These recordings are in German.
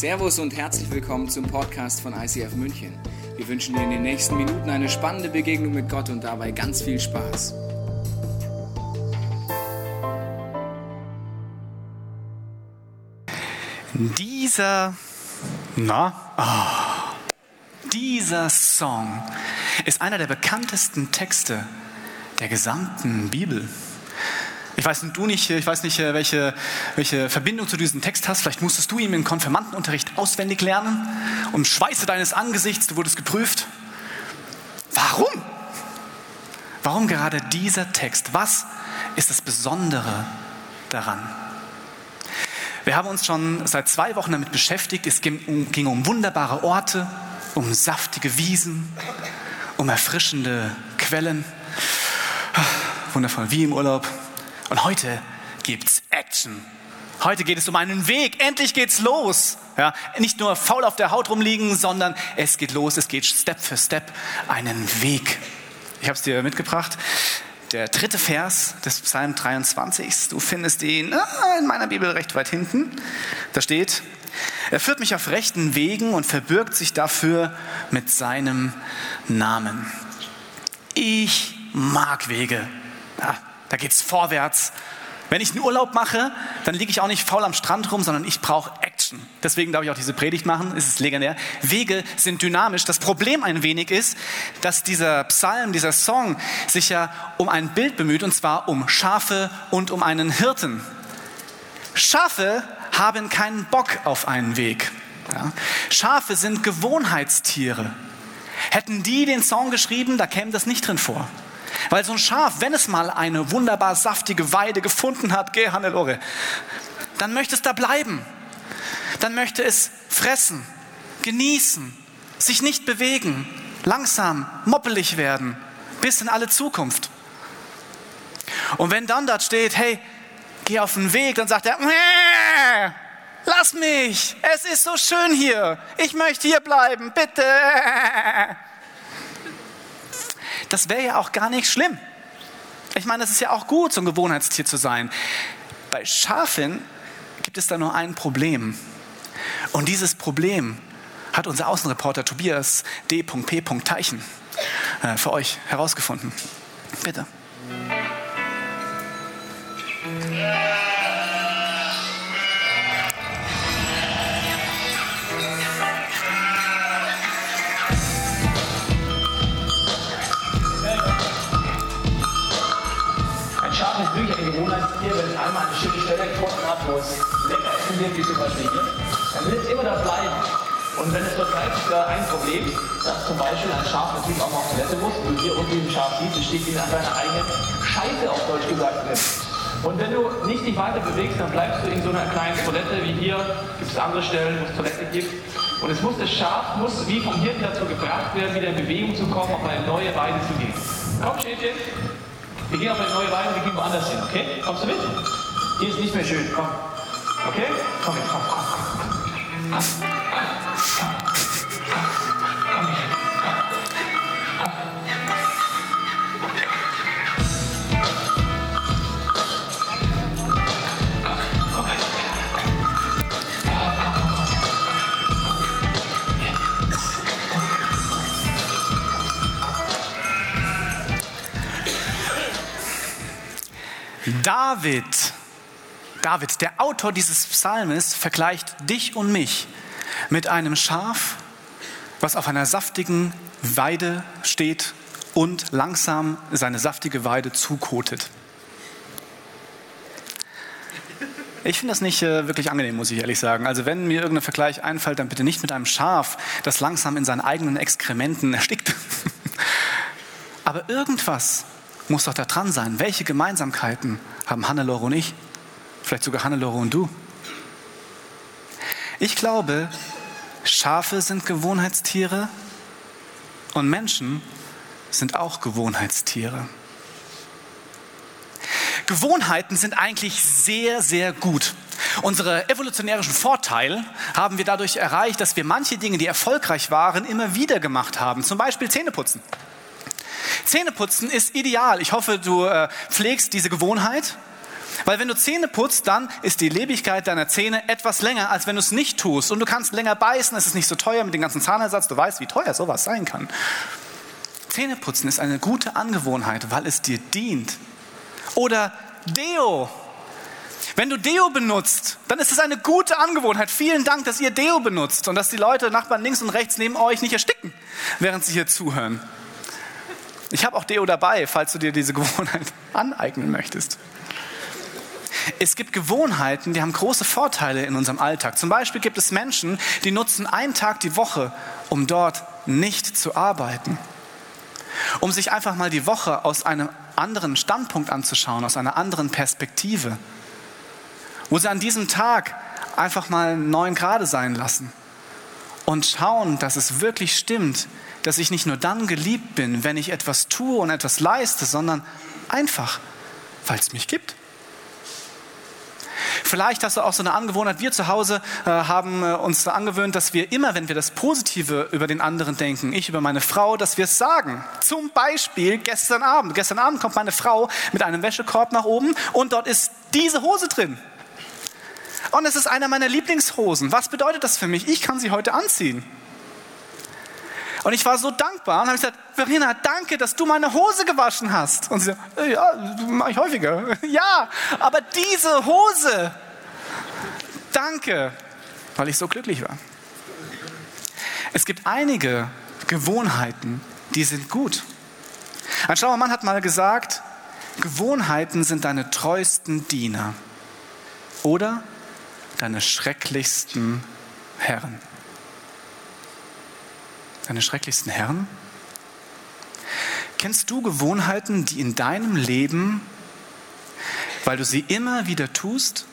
Servus und herzlich willkommen zum Podcast von ICF München. Wir wünschen dir in den nächsten Minuten eine spannende Begegnung mit Gott und dabei ganz viel Spaß. Dieser, na, ah, dieser Song ist einer der bekanntesten Texte der gesamten Bibel. Ich weiß du nicht, ich weiß nicht, welche, welche Verbindung zu diesem Text hast. Vielleicht musstest du ihn im Konfirmandenunterricht auswendig lernen. Und Schweiße deines Angesichts, du wurdest geprüft. Warum? Warum gerade dieser Text? Was ist das Besondere daran? Wir haben uns schon seit zwei Wochen damit beschäftigt. Es ging, ging um wunderbare Orte, um saftige Wiesen, um erfrischende Quellen. Wundervoll, wie im Urlaub. Und heute gibt's Action. Heute geht es um einen Weg. Endlich geht's los. Ja, nicht nur faul auf der Haut rumliegen, sondern es geht los. Es geht Step für Step einen Weg. Ich habe es dir mitgebracht. Der dritte Vers des Psalm 23. Du findest ihn ah, in meiner Bibel recht weit hinten. Da steht, er führt mich auf rechten Wegen und verbirgt sich dafür mit seinem Namen. Ich mag Wege. Ja, da geht's vorwärts. Wenn ich einen Urlaub mache, dann liege ich auch nicht faul am Strand rum, sondern ich brauche Action. Deswegen darf ich auch diese Predigt machen, es ist legendär. Wege sind dynamisch. Das Problem ein wenig ist, dass dieser Psalm, dieser Song sich ja um ein Bild bemüht, und zwar um Schafe und um einen Hirten. Schafe haben keinen Bock auf einen Weg. Ja? Schafe sind Gewohnheitstiere. Hätten die den Song geschrieben, da käme das nicht drin vor. Weil so ein Schaf, wenn es mal eine wunderbar saftige Weide gefunden hat, geh Hannelore, dann möchte es da bleiben. Dann möchte es fressen, genießen, sich nicht bewegen, langsam, moppelig werden, bis in alle Zukunft. Und wenn dann dort steht, hey, geh auf den Weg, dann sagt er, lass mich, es ist so schön hier, ich möchte hier bleiben, bitte das wäre ja auch gar nicht schlimm. Ich meine, es ist ja auch gut, so ein Gewohnheitstier zu sein. Bei Schafen gibt es da nur ein Problem. Und dieses Problem hat unser Außenreporter Tobias D.P. Teichen äh, für euch herausgefunden. Bitte. hier, lecker essen wird, wie zum Beispiel hier, dann will es immer da bleiben. Und wenn es dort bleibt, ist da ein Problem, dass zum Beispiel ein Schaf natürlich auch mal auf Toilette muss. Und hier unten im Schaf siehst, es steht wieder an deiner eigenen Scheiße auf Deutsch gesagt drin. Und wenn du nicht dich weiter bewegst, dann bleibst du in so einer kleinen Toilette wie hier. Gibt es andere Stellen, wo es Toilette gibt. Und es muss das Schaf muss wie vom Hirten dazu gebracht werden, wieder in Bewegung zu kommen, auf eine neue Weide zu gehen. Komm, Schäfchen. Wir gehen auf eine neue Weide, wir gehen woanders hin, okay? Kommst du mit? Hier ist nicht mehr schön, komm. Okay? Komm komm, komm, komm. komm. David, David, der Autor dieses Psalmes, vergleicht dich und mich mit einem Schaf, was auf einer saftigen Weide steht und langsam seine saftige Weide zukotet. Ich finde das nicht äh, wirklich angenehm, muss ich ehrlich sagen. Also wenn mir irgendein Vergleich einfällt, dann bitte nicht mit einem Schaf, das langsam in seinen eigenen Exkrementen erstickt. Aber irgendwas muss doch da dran sein. Welche Gemeinsamkeiten haben Hannelore und ich? Vielleicht sogar Hannelore und du? Ich glaube, Schafe sind Gewohnheitstiere und Menschen sind auch Gewohnheitstiere. Gewohnheiten sind eigentlich sehr, sehr gut. Unsere evolutionären Vorteil haben wir dadurch erreicht, dass wir manche Dinge, die erfolgreich waren, immer wieder gemacht haben. Zum Beispiel Zähneputzen. Zähneputzen ist ideal. Ich hoffe, du äh, pflegst diese Gewohnheit. Weil wenn du Zähne putzt, dann ist die Lebigkeit deiner Zähne etwas länger, als wenn du es nicht tust. Und du kannst länger beißen, es ist nicht so teuer mit dem ganzen Zahnersatz. Du weißt, wie teuer sowas sein kann. Zähneputzen ist eine gute Angewohnheit, weil es dir dient. Oder Deo. Wenn du Deo benutzt, dann ist es eine gute Angewohnheit. Vielen Dank, dass ihr Deo benutzt und dass die Leute, Nachbarn links und rechts neben euch nicht ersticken, während sie hier zuhören. Ich habe auch Deo dabei, falls du dir diese Gewohnheit aneignen möchtest. Es gibt Gewohnheiten, die haben große Vorteile in unserem Alltag. Zum Beispiel gibt es Menschen, die nutzen einen Tag die Woche, um dort nicht zu arbeiten. Um sich einfach mal die Woche aus einem anderen Standpunkt anzuschauen, aus einer anderen Perspektive. Wo sie an diesem Tag einfach mal neun Grade sein lassen und schauen, dass es wirklich stimmt, dass ich nicht nur dann geliebt bin, wenn ich etwas tue und etwas leiste, sondern einfach, weil es mich gibt. Vielleicht hast du auch so eine Angewohnheit, wir zu Hause äh, haben äh, uns angewöhnt, dass wir immer, wenn wir das Positive über den anderen denken, ich über meine Frau, dass wir es sagen. Zum Beispiel gestern Abend. Gestern Abend kommt meine Frau mit einem Wäschekorb nach oben und dort ist diese Hose drin. Und es ist einer meiner Lieblingshosen. Was bedeutet das für mich? Ich kann sie heute anziehen. Und ich war so dankbar und habe gesagt, Verena, danke, dass du meine Hose gewaschen hast. Und sie so, ja, mache ich häufiger. ja, aber diese Hose, danke, weil ich so glücklich war. Es gibt einige Gewohnheiten, die sind gut. Ein schlauer Mann hat mal gesagt, Gewohnheiten sind deine treuesten Diener oder deine schrecklichsten Herren deine schrecklichsten Herren? Kennst du Gewohnheiten, die in deinem Leben, weil du sie immer wieder tust,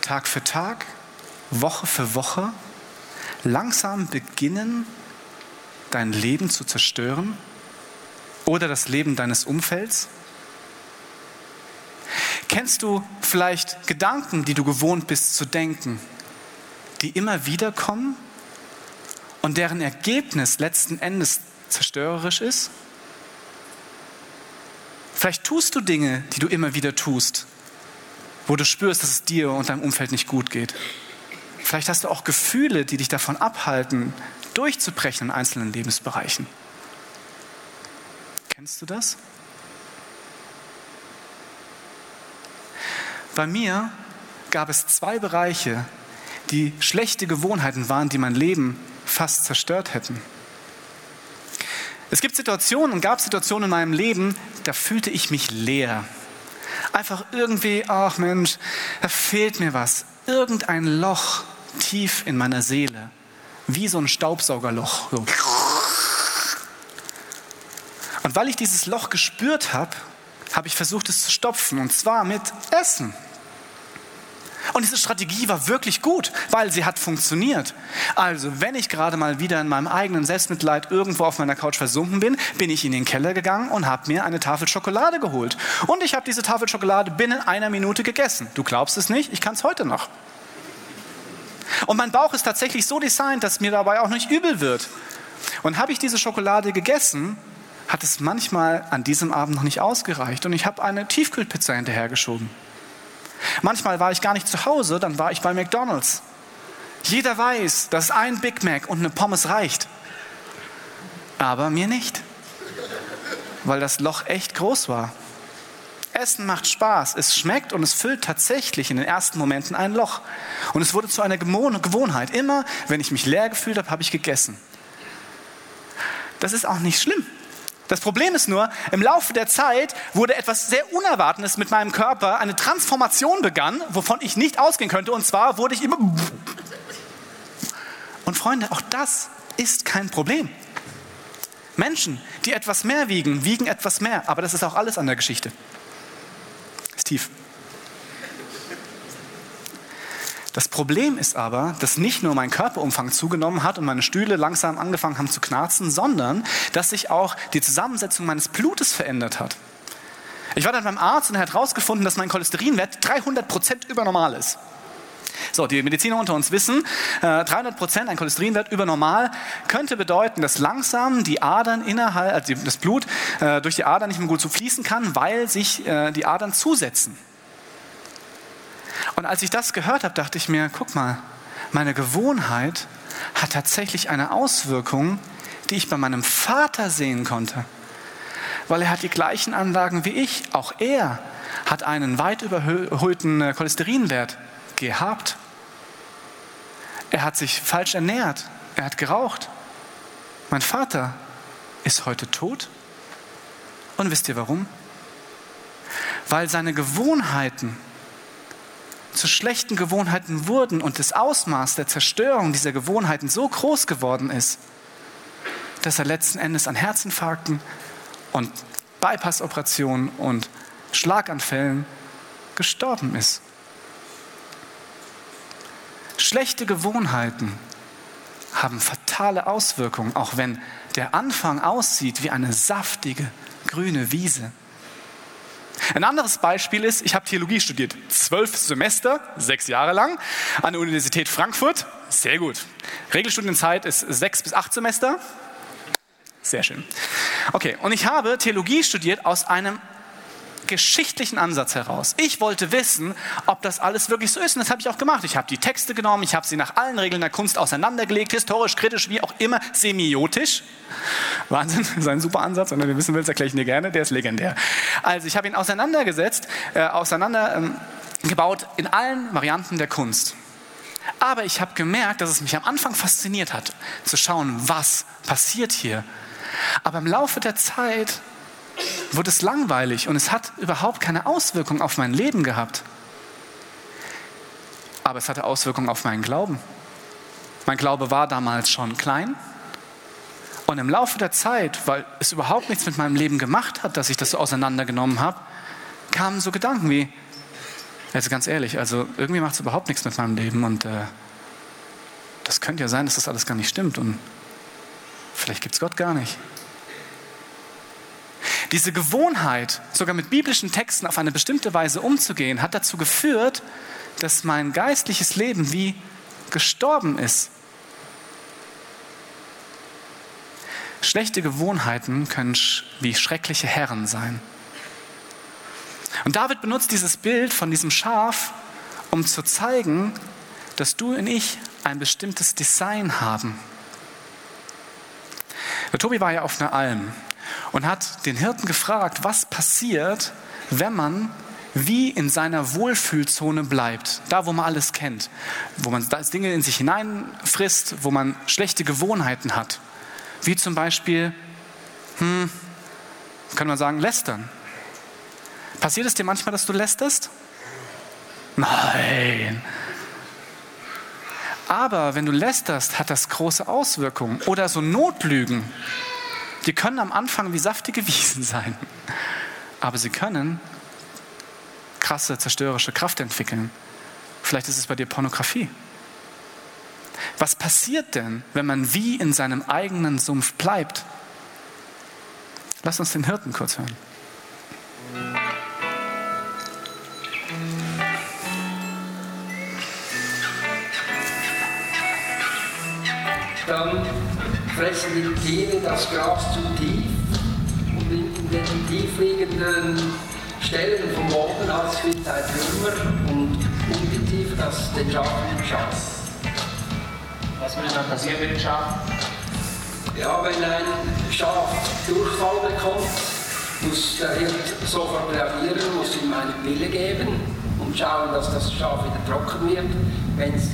Tag für Tag, Woche für Woche, langsam beginnen, dein Leben zu zerstören oder das Leben deines Umfelds? Kennst du vielleicht Gedanken, die du gewohnt bist zu denken, die immer wieder kommen und deren Ergebnis letzten Endes zerstörerisch ist? Vielleicht tust du Dinge, die du immer wieder tust, wo du spürst, dass es dir und deinem Umfeld nicht gut geht. Vielleicht hast du auch Gefühle, die dich davon abhalten, durchzubrechen in einzelnen Lebensbereichen. Kennst du das? Bei mir gab es zwei Bereiche, die schlechte Gewohnheiten waren, die mein Leben fast zerstört hätten. Es gibt Situationen und gab Situationen in meinem Leben, da fühlte ich mich leer. Einfach irgendwie, ach Mensch, da fehlt mir was. Irgendein Loch tief in meiner Seele. Wie so ein Staubsaugerloch. Und weil ich dieses Loch gespürt habe, habe ich versucht, es zu stopfen. Und zwar mit Essen. Und diese Strategie war wirklich gut, weil sie hat funktioniert. Also, wenn ich gerade mal wieder in meinem eigenen Selbstmitleid irgendwo auf meiner Couch versunken bin, bin ich in den Keller gegangen und habe mir eine Tafel Schokolade geholt. Und ich habe diese Tafel Schokolade binnen einer Minute gegessen. Du glaubst es nicht, ich kann es heute noch. Und mein Bauch ist tatsächlich so designt, dass mir dabei auch nicht übel wird. Und habe ich diese Schokolade gegessen, hat es manchmal an diesem Abend noch nicht ausgereicht. Und ich habe eine Tiefkühlpizza hinterhergeschoben. Manchmal war ich gar nicht zu Hause, dann war ich bei McDonald's. Jeder weiß, dass ein Big Mac und eine Pommes reicht. Aber mir nicht, weil das Loch echt groß war. Essen macht Spaß, es schmeckt und es füllt tatsächlich in den ersten Momenten ein Loch. Und es wurde zu einer Gewohnheit. Immer, wenn ich mich leer gefühlt habe, habe ich gegessen. Das ist auch nicht schlimm. Das Problem ist nur, im Laufe der Zeit wurde etwas sehr Unerwartetes mit meinem Körper, eine Transformation begann, wovon ich nicht ausgehen könnte, und zwar wurde ich immer... Und Freunde, auch das ist kein Problem. Menschen, die etwas mehr wiegen, wiegen etwas mehr, aber das ist auch alles an der Geschichte. Ist tief. Das Problem ist aber, dass nicht nur mein Körperumfang zugenommen hat und meine Stühle langsam angefangen haben zu knarzen, sondern dass sich auch die Zusammensetzung meines Blutes verändert hat. Ich war dann beim Arzt und er hat herausgefunden, dass mein Cholesterinwert 300 Prozent über normal ist. So, die Mediziner unter uns wissen, 300 äh, Prozent ein Cholesterinwert über normal könnte bedeuten, dass langsam die Adern innerhalb, also das Blut äh, durch die Adern nicht mehr gut so fließen kann, weil sich äh, die Adern zusetzen. Und als ich das gehört habe, dachte ich mir, guck mal, meine Gewohnheit hat tatsächlich eine Auswirkung, die ich bei meinem Vater sehen konnte. Weil er hat die gleichen Anlagen wie ich. Auch er hat einen weit überhöhten äh, Cholesterinwert gehabt. Er hat sich falsch ernährt. Er hat geraucht. Mein Vater ist heute tot. Und wisst ihr warum? Weil seine Gewohnheiten zu schlechten Gewohnheiten wurden und das Ausmaß der Zerstörung dieser Gewohnheiten so groß geworden ist, dass er letzten Endes an Herzinfarkten und Bypassoperationen und Schlaganfällen gestorben ist. Schlechte Gewohnheiten haben fatale Auswirkungen, auch wenn der Anfang aussieht wie eine saftige grüne Wiese. Ein anderes Beispiel ist, ich habe Theologie studiert, zwölf Semester, sechs Jahre lang, an der Universität Frankfurt. Sehr gut. Regelstudienzeit ist sechs bis acht Semester. Sehr schön. Okay, und ich habe Theologie studiert aus einem geschichtlichen Ansatz heraus. Ich wollte wissen, ob das alles wirklich so ist. Und das habe ich auch gemacht. Ich habe die Texte genommen, ich habe sie nach allen Regeln der Kunst auseinandergelegt, historisch, kritisch, wie auch immer, semiotisch. Wahnsinn, das ist ein super Ansatz. Wenn du wissen willst, erkläre ich dir gerne, der ist legendär. Also ich habe ihn auseinandergesetzt, äh, auseinandergebaut ähm, in allen Varianten der Kunst. Aber ich habe gemerkt, dass es mich am Anfang fasziniert hat, zu schauen, was passiert hier. Aber im Laufe der Zeit wurde es langweilig und es hat überhaupt keine Auswirkung auf mein Leben gehabt. Aber es hatte Auswirkungen auf meinen Glauben. Mein Glaube war damals schon klein. Und im Laufe der Zeit, weil es überhaupt nichts mit meinem Leben gemacht hat, dass ich das so auseinandergenommen habe, kamen so Gedanken wie, also ganz ehrlich, also irgendwie macht es überhaupt nichts mit meinem Leben und äh, das könnte ja sein, dass das alles gar nicht stimmt und vielleicht gibt es Gott gar nicht. Diese Gewohnheit, sogar mit biblischen Texten auf eine bestimmte Weise umzugehen, hat dazu geführt, dass mein geistliches Leben wie gestorben ist. Schlechte Gewohnheiten können wie schreckliche Herren sein. Und David benutzt dieses Bild von diesem Schaf, um zu zeigen, dass du und ich ein bestimmtes Design haben. Der Tobi war ja auf einer Alm und hat den Hirten gefragt, was passiert, wenn man wie in seiner Wohlfühlzone bleibt, da wo man alles kennt, wo man Dinge in sich hineinfrisst, wo man schlechte Gewohnheiten hat, wie zum Beispiel, hm, kann man sagen, lästern. Passiert es dir manchmal, dass du lästerst? Nein. Aber wenn du lästerst, hat das große Auswirkungen. Oder so Notlügen. Die können am Anfang wie saftige Wiesen sein, aber sie können krasse zerstörerische Kraft entwickeln. Vielleicht ist es bei dir Pornografie. Was passiert denn, wenn man wie in seinem eigenen Sumpf bleibt? Lass uns den Hirten kurz hören. Dann fressen die Tiere das Gras zu tief und in den tiefliegenden Stellen vom Boden hat es viel Zeit Würmer und Ungetief, das den Schafen schadet. Was würde dann passieren mit dem Schaf? Ja, wenn ein Schaf Durchfall bekommt, muss der Hirt sofort reagieren, muss ihm eine Pille geben und schauen, dass das Schaf wieder trocken wird. Wenn es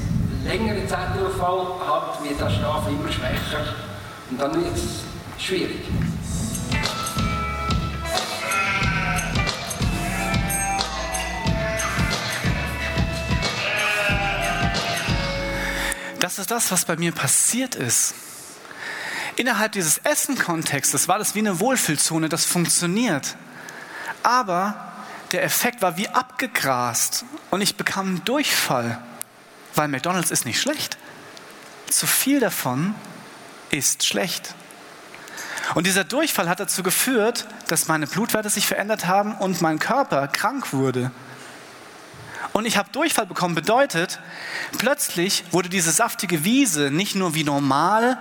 längere Zeit Durchfall hat, wird das Schaf immer schwächer und dann wird es schwierig. Das ist das, was bei mir passiert ist. Innerhalb dieses Essen-Kontextes war das wie eine Wohlfühlzone, das funktioniert. Aber der Effekt war wie abgegrast und ich bekam einen Durchfall, weil McDonald's ist nicht schlecht. Zu viel davon ist schlecht. Und dieser Durchfall hat dazu geführt, dass meine Blutwerte sich verändert haben und mein Körper krank wurde. Und ich habe Durchfall bekommen, bedeutet, plötzlich wurde diese saftige Wiese nicht nur wie normal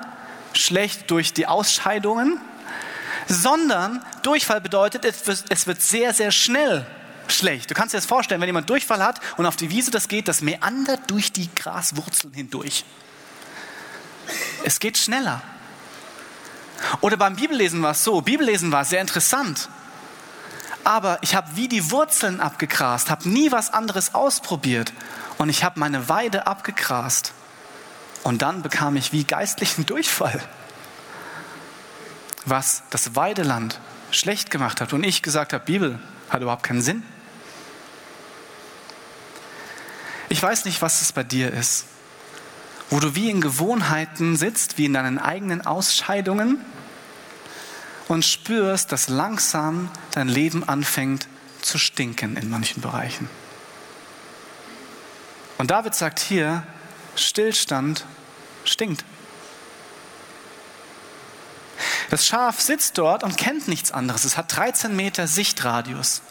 schlecht durch die Ausscheidungen, sondern Durchfall bedeutet, es wird sehr, sehr schnell schlecht. Du kannst dir das vorstellen, wenn jemand Durchfall hat und auf die Wiese das geht, das meandert durch die Graswurzeln hindurch. Es geht schneller. Oder beim Bibellesen war es so, Bibellesen war sehr interessant. Aber ich habe wie die Wurzeln abgegrast, habe nie was anderes ausprobiert und ich habe meine Weide abgegrast. Und dann bekam ich wie geistlichen Durchfall, was das Weideland schlecht gemacht hat. Und ich gesagt habe, Bibel hat überhaupt keinen Sinn. Ich weiß nicht, was es bei dir ist, wo du wie in Gewohnheiten sitzt, wie in deinen eigenen Ausscheidungen und spürst, dass langsam dein Leben anfängt zu stinken in manchen Bereichen. Und David sagt hier, Stillstand stinkt. Das Schaf sitzt dort und kennt nichts anderes. Es hat 13 Meter Sichtradius.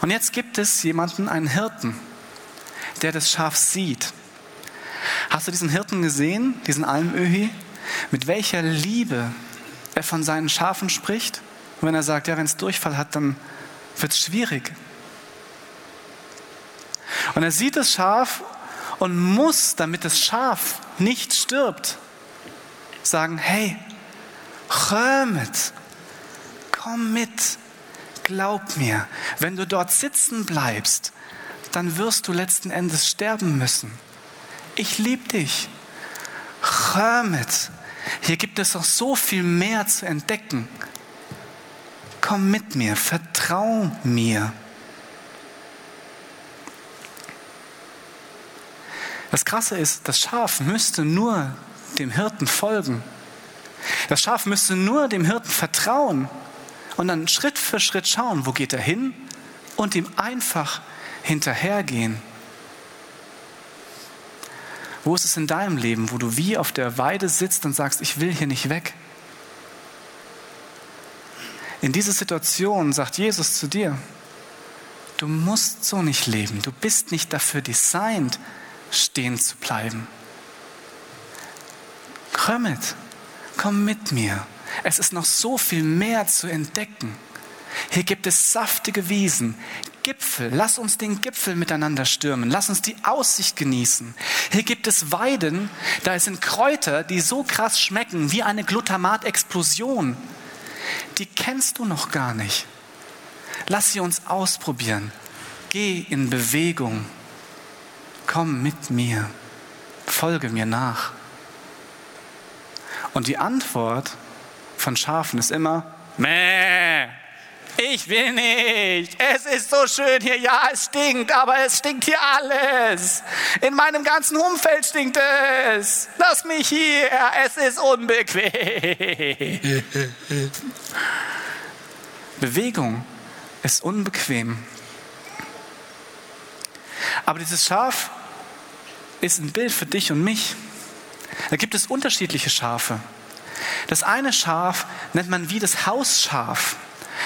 Und jetzt gibt es jemanden, einen Hirten, der das Schaf sieht. Hast du diesen Hirten gesehen, diesen Almöhi? Mit welcher Liebe er von seinen Schafen spricht? Und wenn er sagt, ja, wenn es Durchfall hat, dann wird es schwierig. Und er sieht das Schaf und muss, damit das Schaf nicht stirbt, sagen, hey, Römet, komm mit, glaub mir, wenn du dort sitzen bleibst, dann wirst du letzten Endes sterben müssen. Ich liebe dich. Römet, hier gibt es noch so viel mehr zu entdecken. Komm mit mir, vertrau mir. Das Krasse ist, das Schaf müsste nur dem Hirten folgen. Das Schaf müsste nur dem Hirten vertrauen und dann Schritt für Schritt schauen, wo geht er hin und ihm einfach hinterhergehen. Wo ist es in deinem Leben, wo du wie auf der Weide sitzt und sagst, ich will hier nicht weg? In dieser Situation sagt Jesus zu dir, du musst so nicht leben, du bist nicht dafür designt, stehen zu bleiben. Komm mit, komm mit mir. Es ist noch so viel mehr zu entdecken. Hier gibt es saftige Wiesen, Gipfel. Lass uns den Gipfel miteinander stürmen. Lass uns die Aussicht genießen. Hier gibt es Weiden, da sind Kräuter, die so krass schmecken wie eine Glutamatexplosion. Die kennst du noch gar nicht. Lass sie uns ausprobieren. Geh in Bewegung komm mit mir, folge mir nach. Und die Antwort von Schafen ist immer, Mäh, ich will nicht. Es ist so schön hier. Ja, es stinkt, aber es stinkt hier alles. In meinem ganzen Umfeld stinkt es. Lass mich hier. Es ist unbequem. Bewegung ist unbequem. Aber dieses Schaf ist ein Bild für dich und mich. Da gibt es unterschiedliche Schafe. Das eine Schaf nennt man wie das Hausschaf.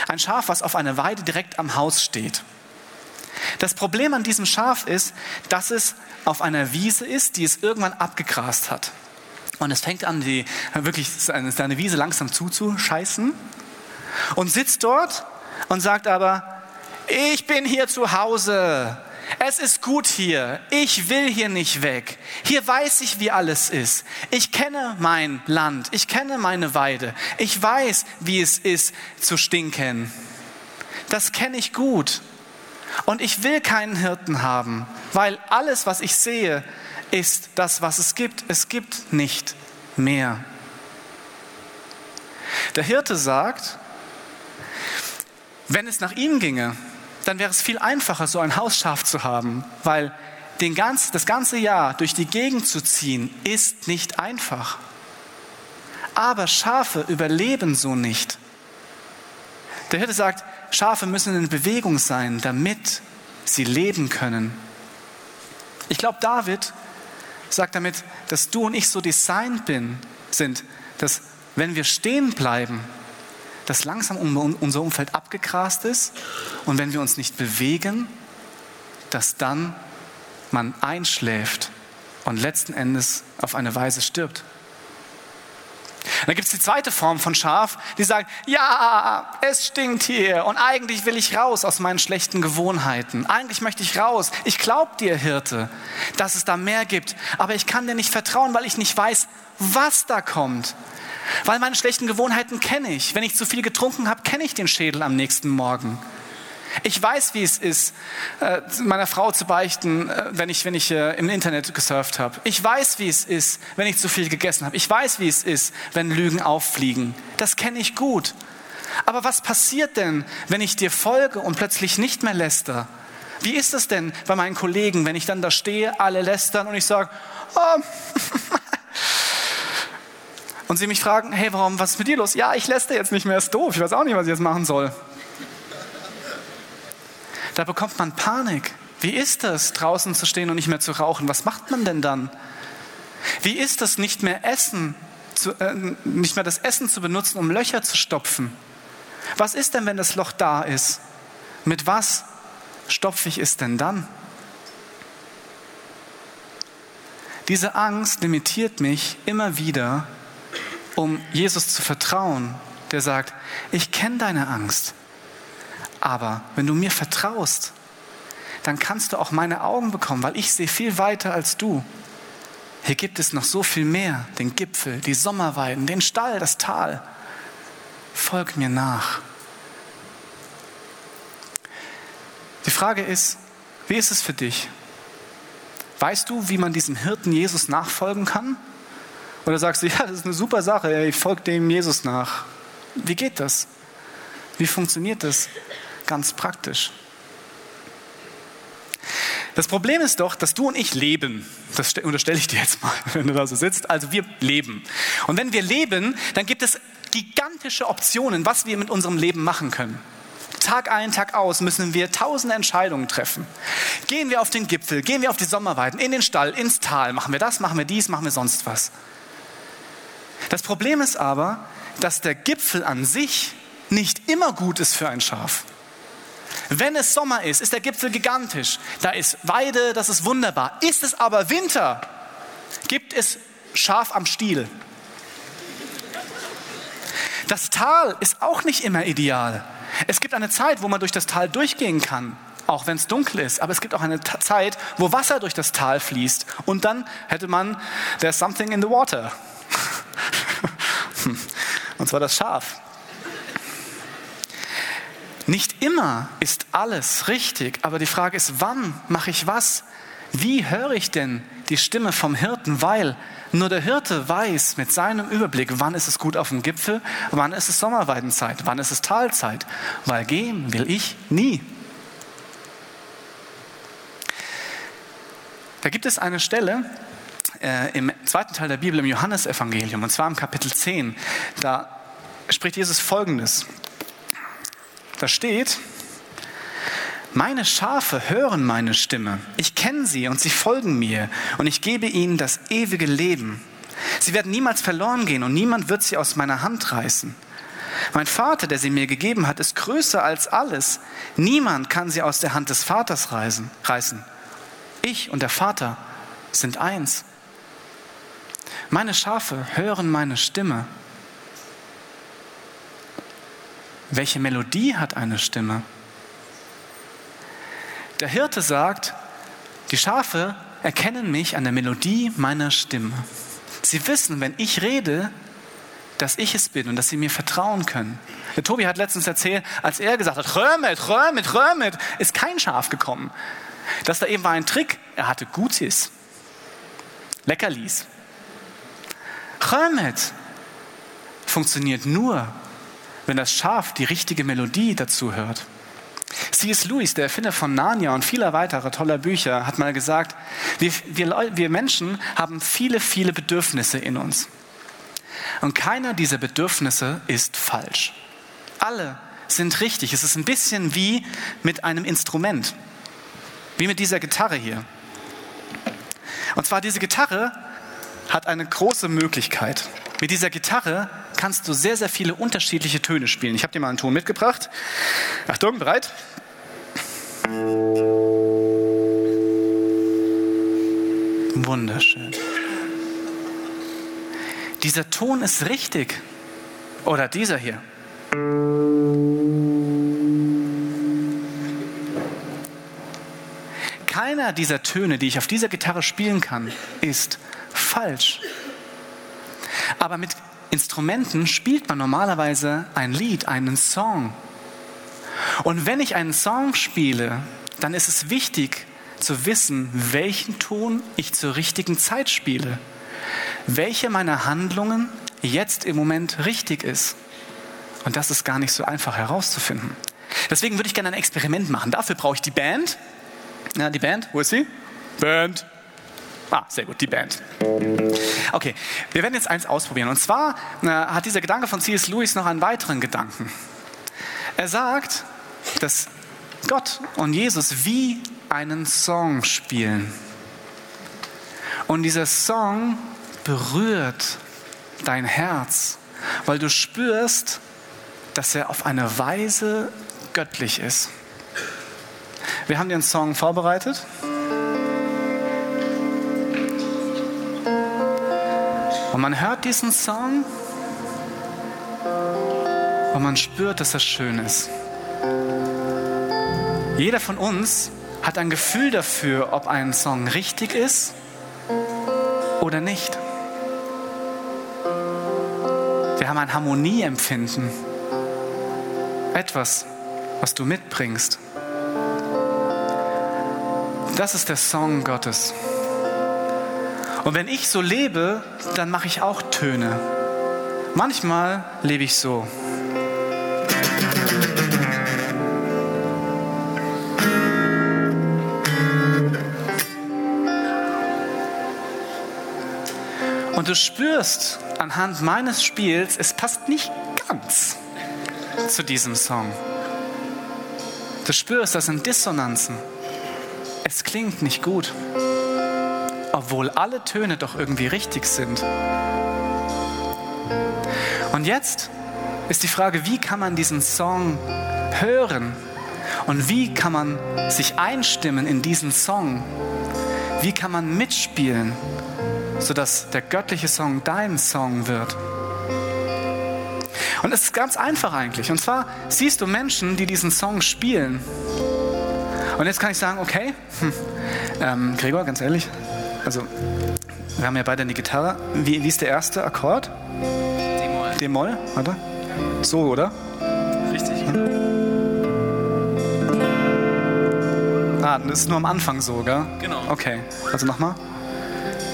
Ein Schaf, was auf einer Weide direkt am Haus steht. Das Problem an diesem Schaf ist, dass es auf einer Wiese ist, die es irgendwann abgegrast hat. Und es fängt an, die, wirklich seine Wiese langsam zuzuscheißen und sitzt dort und sagt aber, ich bin hier zu Hause. Es ist gut hier. Ich will hier nicht weg. Hier weiß ich, wie alles ist. Ich kenne mein Land. Ich kenne meine Weide. Ich weiß, wie es ist zu stinken. Das kenne ich gut. Und ich will keinen Hirten haben, weil alles, was ich sehe, ist das, was es gibt. Es gibt nicht mehr. Der Hirte sagt, wenn es nach ihm ginge, dann wäre es viel einfacher, so ein Hausschaf zu haben, weil den ganz, das ganze Jahr durch die Gegend zu ziehen, ist nicht einfach. Aber Schafe überleben so nicht. Der Hirte sagt, Schafe müssen in Bewegung sein, damit sie leben können. Ich glaube, David sagt damit, dass du und ich so designt bin, sind, dass wenn wir stehen bleiben, dass langsam unser Umfeld abgegrast ist und wenn wir uns nicht bewegen, dass dann man einschläft und letzten Endes auf eine Weise stirbt. dann gibt es die zweite Form von Schaf, die sagt, ja, es stinkt hier und eigentlich will ich raus aus meinen schlechten Gewohnheiten. Eigentlich möchte ich raus. Ich glaube dir, Hirte, dass es da mehr gibt, aber ich kann dir nicht vertrauen, weil ich nicht weiß, was da kommt. Weil meine schlechten Gewohnheiten kenne ich. Wenn ich zu viel getrunken habe, kenne ich den Schädel am nächsten Morgen. Ich weiß, wie es ist, äh, meiner Frau zu beichten, äh, wenn ich, wenn ich äh, im Internet gesurft habe. Ich weiß, wie es ist, wenn ich zu viel gegessen habe. Ich weiß, wie es ist, wenn Lügen auffliegen. Das kenne ich gut. Aber was passiert denn, wenn ich dir folge und plötzlich nicht mehr läster? Wie ist es denn bei meinen Kollegen, wenn ich dann da stehe, alle lästern und ich sage, oh, und sie mich fragen, hey, warum, was ist mit dir los? Ja, ich läster jetzt nicht mehr, ist doof, ich weiß auch nicht, was ich jetzt machen soll. Da bekommt man Panik. Wie ist das, draußen zu stehen und nicht mehr zu rauchen? Was macht man denn dann? Wie ist das, nicht mehr essen, zu, äh, nicht mehr das Essen zu benutzen, um Löcher zu stopfen? Was ist denn, wenn das Loch da ist? Mit was stopfe ich es denn dann? Diese Angst limitiert mich immer wieder, um Jesus zu vertrauen, der sagt, ich kenne deine Angst. Aber wenn du mir vertraust, dann kannst du auch meine Augen bekommen, weil ich sehe viel weiter als du. Hier gibt es noch so viel mehr, den Gipfel, die Sommerweiden, den Stall, das Tal. Folg mir nach. Die Frage ist, wie ist es für dich? Weißt du, wie man diesem Hirten Jesus nachfolgen kann? Oder sagst du, ja, das ist eine super Sache, ich folge dem Jesus nach. Wie geht das? Wie funktioniert das? ganz praktisch. Das Problem ist doch, dass du und ich leben. Das unterstelle ich dir jetzt mal, wenn du da so sitzt. Also wir leben. Und wenn wir leben, dann gibt es gigantische Optionen, was wir mit unserem Leben machen können. Tag ein, Tag aus müssen wir tausende Entscheidungen treffen. Gehen wir auf den Gipfel, gehen wir auf die Sommerweiden, in den Stall, ins Tal, machen wir das, machen wir dies, machen wir sonst was. Das Problem ist aber, dass der Gipfel an sich nicht immer gut ist für ein Schaf. Wenn es Sommer ist, ist der Gipfel gigantisch. Da ist Weide, das ist wunderbar. Ist es aber Winter, gibt es Schaf am Stiel. Das Tal ist auch nicht immer ideal. Es gibt eine Zeit, wo man durch das Tal durchgehen kann, auch wenn es dunkel ist. Aber es gibt auch eine Zeit, wo Wasser durch das Tal fließt. Und dann hätte man, there's something in the water. Und zwar das Schaf. Nicht immer ist alles richtig, aber die Frage ist, wann mache ich was? Wie höre ich denn die Stimme vom Hirten? Weil nur der Hirte weiß mit seinem Überblick, wann ist es gut auf dem Gipfel, wann ist es Sommerweidenzeit, wann ist es Talzeit. Weil gehen will ich nie. Da gibt es eine Stelle äh, im zweiten Teil der Bibel, im Johannesevangelium, und zwar im Kapitel 10. Da spricht Jesus Folgendes. Da steht, meine Schafe hören meine Stimme. Ich kenne sie und sie folgen mir und ich gebe ihnen das ewige Leben. Sie werden niemals verloren gehen und niemand wird sie aus meiner Hand reißen. Mein Vater, der sie mir gegeben hat, ist größer als alles. Niemand kann sie aus der Hand des Vaters reißen. Ich und der Vater sind eins. Meine Schafe hören meine Stimme Welche Melodie hat eine Stimme? Der Hirte sagt, die Schafe erkennen mich an der Melodie meiner Stimme. Sie wissen, wenn ich rede, dass ich es bin und dass sie mir vertrauen können. Der Tobi hat letztens erzählt, als er gesagt hat, Römet, Römet, Römet, ist kein Schaf gekommen. Das da eben war ein Trick. Er hatte Gutes, Leckerlis. Römet funktioniert nur, wenn das Schaf die richtige Melodie dazu hört. C.S. Lewis, der Erfinder von Narnia und vieler weiterer toller Bücher, hat mal gesagt, wir, wir, wir Menschen haben viele, viele Bedürfnisse in uns. Und keiner dieser Bedürfnisse ist falsch. Alle sind richtig. Es ist ein bisschen wie mit einem Instrument, wie mit dieser Gitarre hier. Und zwar diese Gitarre hat eine große Möglichkeit. Mit dieser Gitarre kannst du sehr, sehr viele unterschiedliche Töne spielen. Ich habe dir mal einen Ton mitgebracht. Achtung, bereit? Wunderschön. dieser Ton ist richtig. Oder dieser hier. Keiner dieser Töne, die ich auf dieser Gitarre spielen kann, ist falsch. Aber mit Instrumenten spielt man normalerweise ein Lied, einen Song. Und wenn ich einen Song spiele, dann ist es wichtig zu wissen, welchen Ton ich zur richtigen Zeit spiele. Welche meiner Handlungen jetzt im Moment richtig ist. Und das ist gar nicht so einfach herauszufinden. Deswegen würde ich gerne ein Experiment machen. Dafür brauche ich die Band. Ja, die Band, wo ist sie? Band. Ah, sehr gut, die Band. Okay, wir werden jetzt eins ausprobieren. Und zwar äh, hat dieser Gedanke von C.S. Lewis noch einen weiteren Gedanken. Er sagt, dass Gott und Jesus wie einen Song spielen. Und dieser Song berührt dein Herz, weil du spürst, dass er auf eine Weise göttlich ist. Wir haben dir einen Song vorbereitet. Und man hört diesen Song und man spürt, dass er schön ist. Jeder von uns hat ein Gefühl dafür, ob ein Song richtig ist oder nicht. Wir haben ein Harmonieempfinden. Etwas, was du mitbringst. Das ist der Song Gottes. Und wenn ich so lebe, dann mache ich auch Töne. Manchmal lebe ich so. Und du spürst anhand meines Spiels, es passt nicht ganz zu diesem Song. Du spürst, das sind Dissonanzen. Es klingt nicht gut obwohl alle Töne doch irgendwie richtig sind. Und jetzt ist die Frage, wie kann man diesen Song hören und wie kann man sich einstimmen in diesen Song? Wie kann man mitspielen, sodass der göttliche Song dein Song wird? Und es ist ganz einfach eigentlich. Und zwar siehst du Menschen, die diesen Song spielen. Und jetzt kann ich sagen, okay, hm, ähm, Gregor, ganz ehrlich, also wir haben ja beide eine Gitarre. Wie, wie ist der erste Akkord? D-Moll. D-Moll, oder? So, oder? Richtig. Ah, das ist nur am Anfang so, gell? Genau. Okay, also nochmal.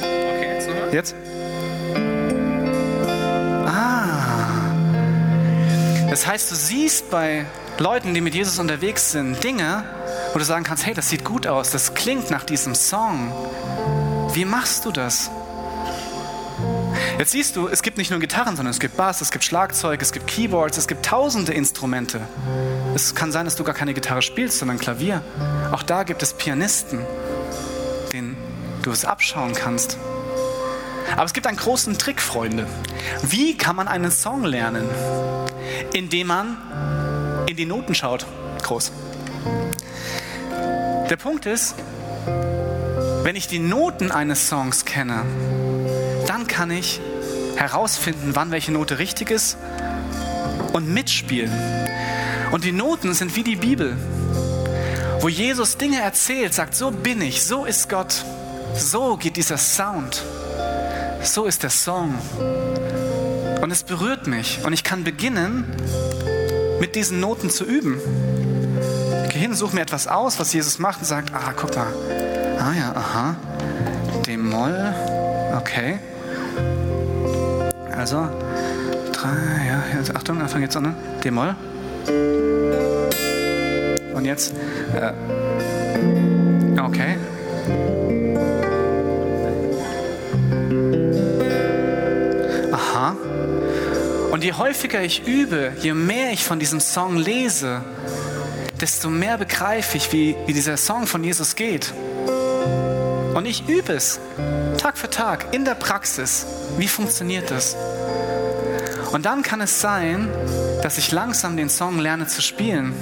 Okay, jetzt nochmal. Jetzt? Ah. Das heißt, du siehst bei Leuten, die mit Jesus unterwegs sind, Dinge, wo du sagen kannst, hey, das sieht gut aus, das klingt nach diesem Song. Wie machst du das? Jetzt siehst du, es gibt nicht nur Gitarren, sondern es gibt Bass, es gibt Schlagzeug, es gibt Keyboards, es gibt tausende Instrumente. Es kann sein, dass du gar keine Gitarre spielst, sondern Klavier. Auch da gibt es Pianisten, denen du es abschauen kannst. Aber es gibt einen großen Trick, Freunde. Wie kann man einen Song lernen? Indem man in die Noten schaut. Groß. Der Punkt ist, wenn ich die Noten eines Songs kenne, dann kann ich herausfinden, wann welche Note richtig ist und mitspielen. Und die Noten sind wie die Bibel, wo Jesus Dinge erzählt, sagt, so bin ich, so ist Gott, so geht dieser Sound, so ist der Song. Und es berührt mich und ich kann beginnen, mit diesen Noten zu üben. Ich gehe hin, suche mir etwas aus, was Jesus macht und sagt, ah, guck mal, Ah ja, aha. D-Moll. Okay. Also, drei, ja, jetzt, Achtung, Achtung, jetzt an. Ne? D-Moll. Und jetzt, äh, okay. Aha. Und je häufiger ich übe, je mehr ich von diesem Song lese, desto mehr begreife ich, wie, wie dieser Song von Jesus geht. Und ich übe es Tag für Tag in der Praxis. Wie funktioniert das? Und dann kann es sein, dass ich langsam den Song lerne zu spielen.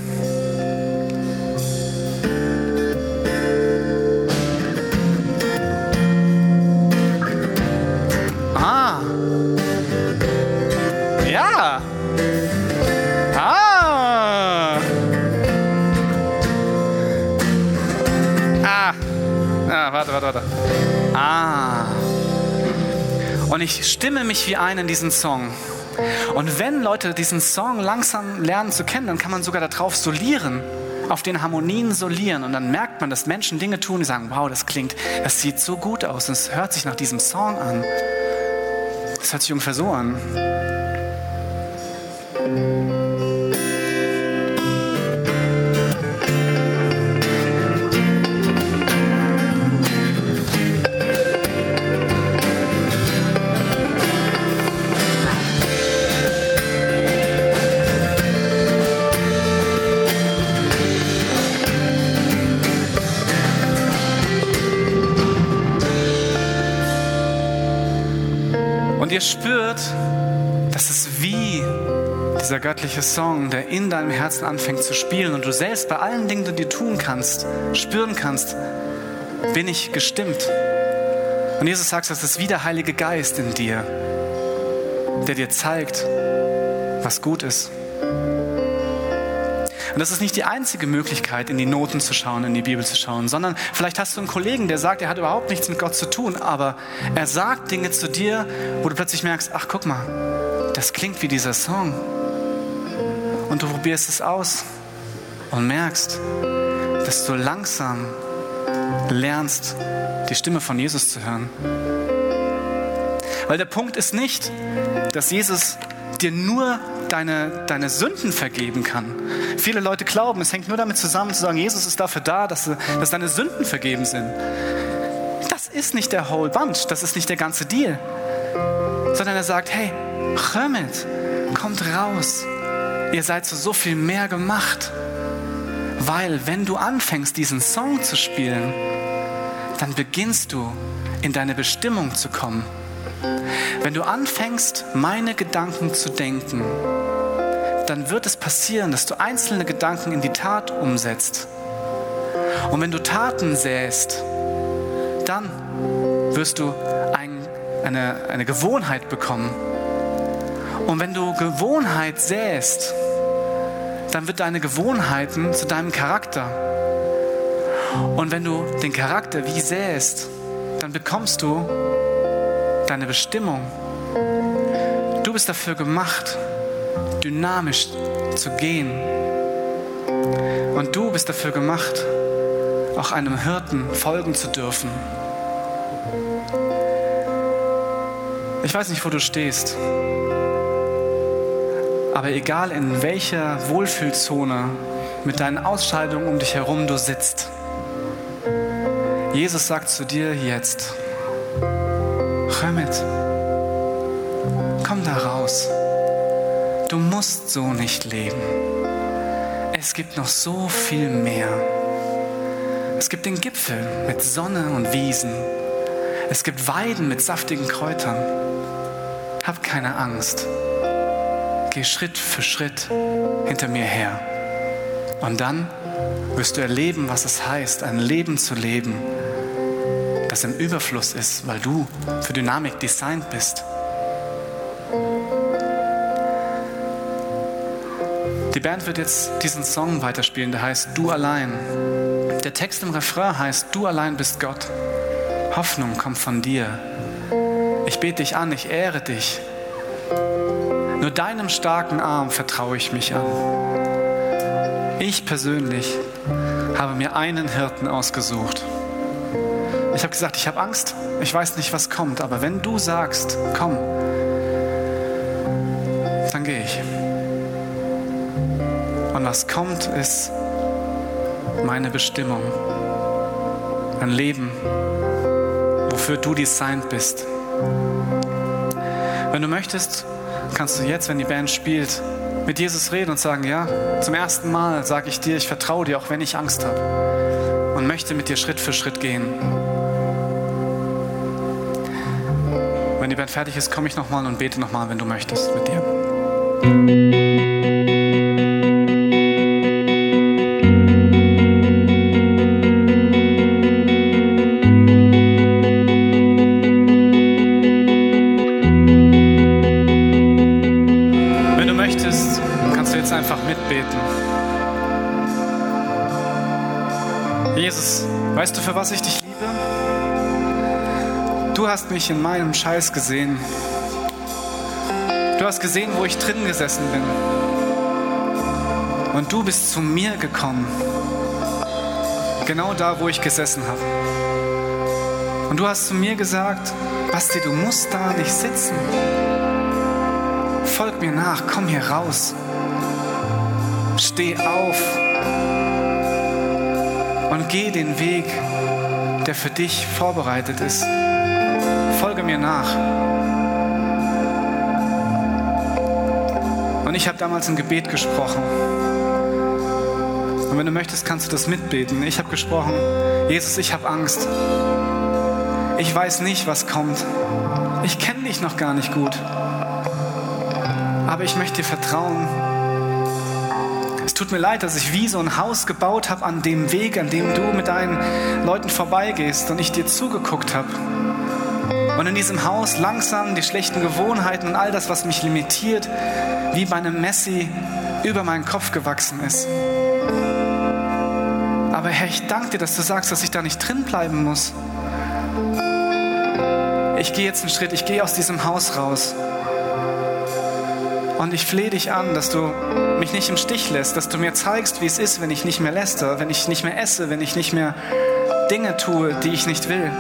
Ich stimme mich wie ein in diesen Song. Und wenn Leute diesen Song langsam lernen zu kennen, dann kann man sogar darauf solieren, auf den Harmonien solieren. Und dann merkt man, dass Menschen Dinge tun, die sagen, wow, das klingt, das sieht so gut aus und es hört sich nach diesem Song an. Das hört sich ungefähr so an. Göttliche Song, der in deinem Herzen anfängt zu spielen und du selbst bei allen Dingen, die du tun kannst, spüren kannst, bin ich gestimmt. Und Jesus sagt, das ist wie der Heilige Geist in dir, der dir zeigt, was gut ist. Und das ist nicht die einzige Möglichkeit, in die Noten zu schauen, in die Bibel zu schauen, sondern vielleicht hast du einen Kollegen, der sagt, er hat überhaupt nichts mit Gott zu tun, aber er sagt Dinge zu dir, wo du plötzlich merkst, ach guck mal, das klingt wie dieser Song. Und du probierst es aus und merkst, dass du langsam lernst, die Stimme von Jesus zu hören. Weil der Punkt ist nicht, dass Jesus dir nur deine, deine Sünden vergeben kann. Viele Leute glauben, es hängt nur damit zusammen, zu sagen, Jesus ist dafür da, dass, dass deine Sünden vergeben sind. Das ist nicht der Whole Bunch, das ist nicht der ganze Deal. Sondern er sagt, hey, kommt, kommt raus. Ihr seid zu so viel mehr gemacht. Weil wenn du anfängst, diesen Song zu spielen, dann beginnst du in deine Bestimmung zu kommen. Wenn du anfängst, meine Gedanken zu denken, dann wird es passieren, dass du einzelne Gedanken in die Tat umsetzt. Und wenn du Taten säst, dann wirst du ein, eine, eine Gewohnheit bekommen. Und wenn du Gewohnheit säst, dann wird deine Gewohnheiten zu deinem Charakter. Und wenn du den Charakter wie säst, dann bekommst du deine Bestimmung. Du bist dafür gemacht, dynamisch zu gehen. Und du bist dafür gemacht, auch einem Hirten folgen zu dürfen. Ich weiß nicht, wo du stehst, aber egal in welcher Wohlfühlzone mit deinen Ausscheidungen um dich herum du sitzt, Jesus sagt zu dir jetzt, hör mit, komm da raus. Du musst so nicht leben. Es gibt noch so viel mehr. Es gibt den Gipfel mit Sonne und Wiesen. Es gibt Weiden mit saftigen Kräutern. Hab keine Angst. Geh Schritt für Schritt hinter mir her. Und dann wirst du erleben, was es heißt, ein Leben zu leben, das im Überfluss ist, weil du für Dynamik designt bist. Die Band wird jetzt diesen Song weiterspielen, der heißt Du allein. Der Text im Refrain heißt Du allein bist Gott. Hoffnung kommt von dir. Ich bete dich an, ich ehre dich. Nur deinem starken Arm vertraue ich mich an. Ich persönlich habe mir einen Hirten ausgesucht. Ich habe gesagt, ich habe Angst, ich weiß nicht, was kommt, aber wenn du sagst, komm, dann gehe ich. Und was kommt, ist meine Bestimmung. Ein Leben, wofür du designt bist. Wenn du möchtest, kannst du jetzt, wenn die Band spielt, mit Jesus reden und sagen, ja, zum ersten Mal sage ich dir, ich vertraue dir, auch wenn ich Angst habe. Und möchte mit dir Schritt für Schritt gehen. Wenn die Band fertig ist, komme ich nochmal und bete nochmal, wenn du möchtest, mit dir. Du hast mich in meinem Scheiß gesehen. Du hast gesehen, wo ich drin gesessen bin. Und du bist zu mir gekommen. Genau da, wo ich gesessen habe. Und du hast zu mir gesagt, Basti, du musst da nicht sitzen. Folg mir nach, komm hier raus. Steh auf und geh den Weg, der für dich vorbereitet ist. Folge mir nach. Und ich habe damals ein Gebet gesprochen. Und wenn du möchtest, kannst du das mitbeten. Ich habe gesprochen, Jesus, ich habe Angst. Ich weiß nicht, was kommt. Ich kenne dich noch gar nicht gut. Aber ich möchte dir vertrauen. Es tut mir leid, dass ich wie so ein Haus gebaut habe an dem Weg, an dem du mit deinen Leuten vorbeigehst und ich dir zugeguckt habe. Und in diesem Haus langsam die schlechten Gewohnheiten und all das, was mich limitiert, wie bei einem Messi über meinen Kopf gewachsen ist. Aber Herr, ich danke dir, dass du sagst, dass ich da nicht drin bleiben muss ich gehe jetzt einen Schritt, ich gehe aus diesem Haus raus. Und ich flehe dich an, dass du mich nicht im Stich lässt, dass du mir zeigst, wie es ist, wenn ich nicht mehr läster, wenn ich nicht mehr esse, wenn ich nicht mehr Dinge tue, die ich nicht will.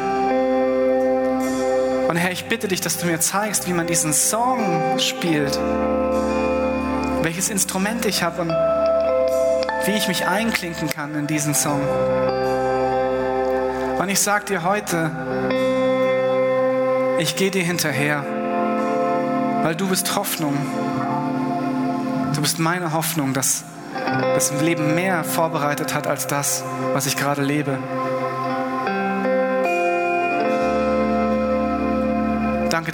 Und Herr, ich bitte dich, dass du mir zeigst, wie man diesen Song spielt, welches Instrument ich habe und wie ich mich einklinken kann in diesen Song. Und ich sage dir heute, ich gehe dir hinterher, weil du bist Hoffnung. Du bist meine Hoffnung, dass das Leben mehr vorbereitet hat als das, was ich gerade lebe.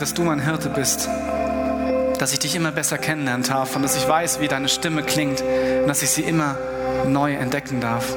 Dass du mein Hirte bist, dass ich dich immer besser kennenlernen darf und dass ich weiß, wie deine Stimme klingt und dass ich sie immer neu entdecken darf.